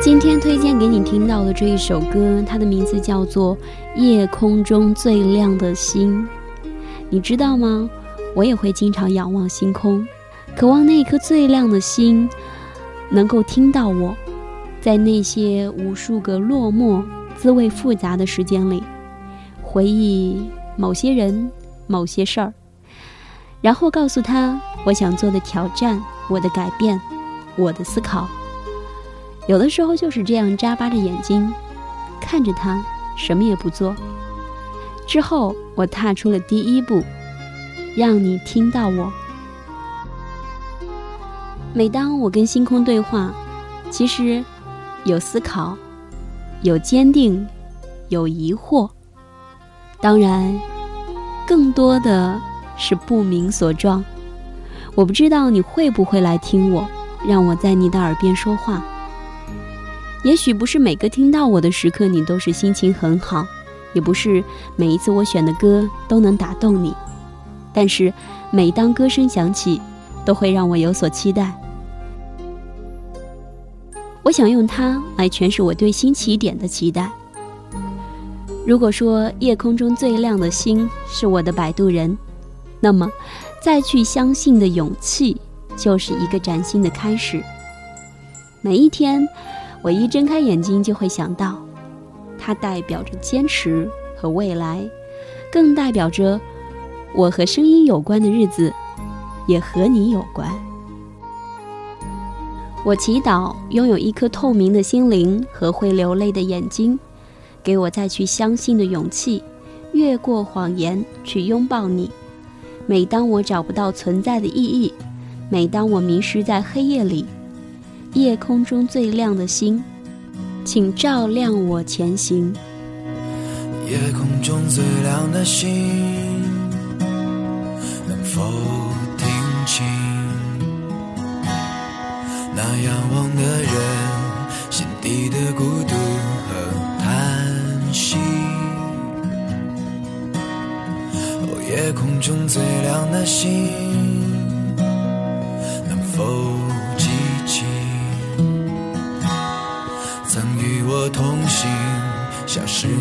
今天推荐给你听到的这一首歌，它的名字叫做《夜空中最亮的星》。你知道吗？我也会经常仰望星空，渴望那颗最亮的星能够听到我。在那些无数个落寞、滋味复杂的时间里，回忆某些人、某些事儿，然后告诉他我想做的挑战、我的改变、我的思考。有的时候就是这样眨巴着眼睛，看着他，什么也不做。之后，我踏出了第一步，让你听到我。每当我跟星空对话，其实有思考，有坚定，有疑惑，当然，更多的是不明所状。我不知道你会不会来听我，让我在你的耳边说话。也许不是每个听到我的时刻，你都是心情很好，也不是每一次我选的歌都能打动你，但是每当歌声响起，都会让我有所期待。我想用它来诠释我对新起点的期待。如果说夜空中最亮的星是我的摆渡人，那么再去相信的勇气就是一个崭新的开始。每一天。我一睁开眼睛，就会想到，它代表着坚持和未来，更代表着我和声音有关的日子，也和你有关。我祈祷拥有一颗透明的心灵和会流泪的眼睛，给我再去相信的勇气，越过谎言去拥抱你。每当我找不到存在的意义，每当我迷失在黑夜里。夜空中最亮的星，请照亮我前行。夜空中最亮的星，能否听清那仰望的人心底的孤独和叹息？哦，夜空中最亮的星，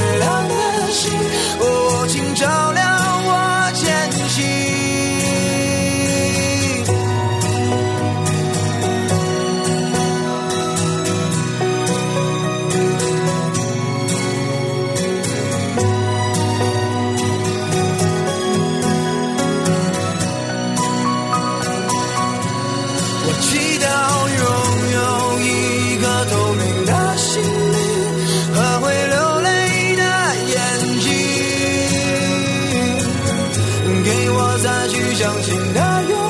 月亮的星，我请照亮我前行。我。再去相信他有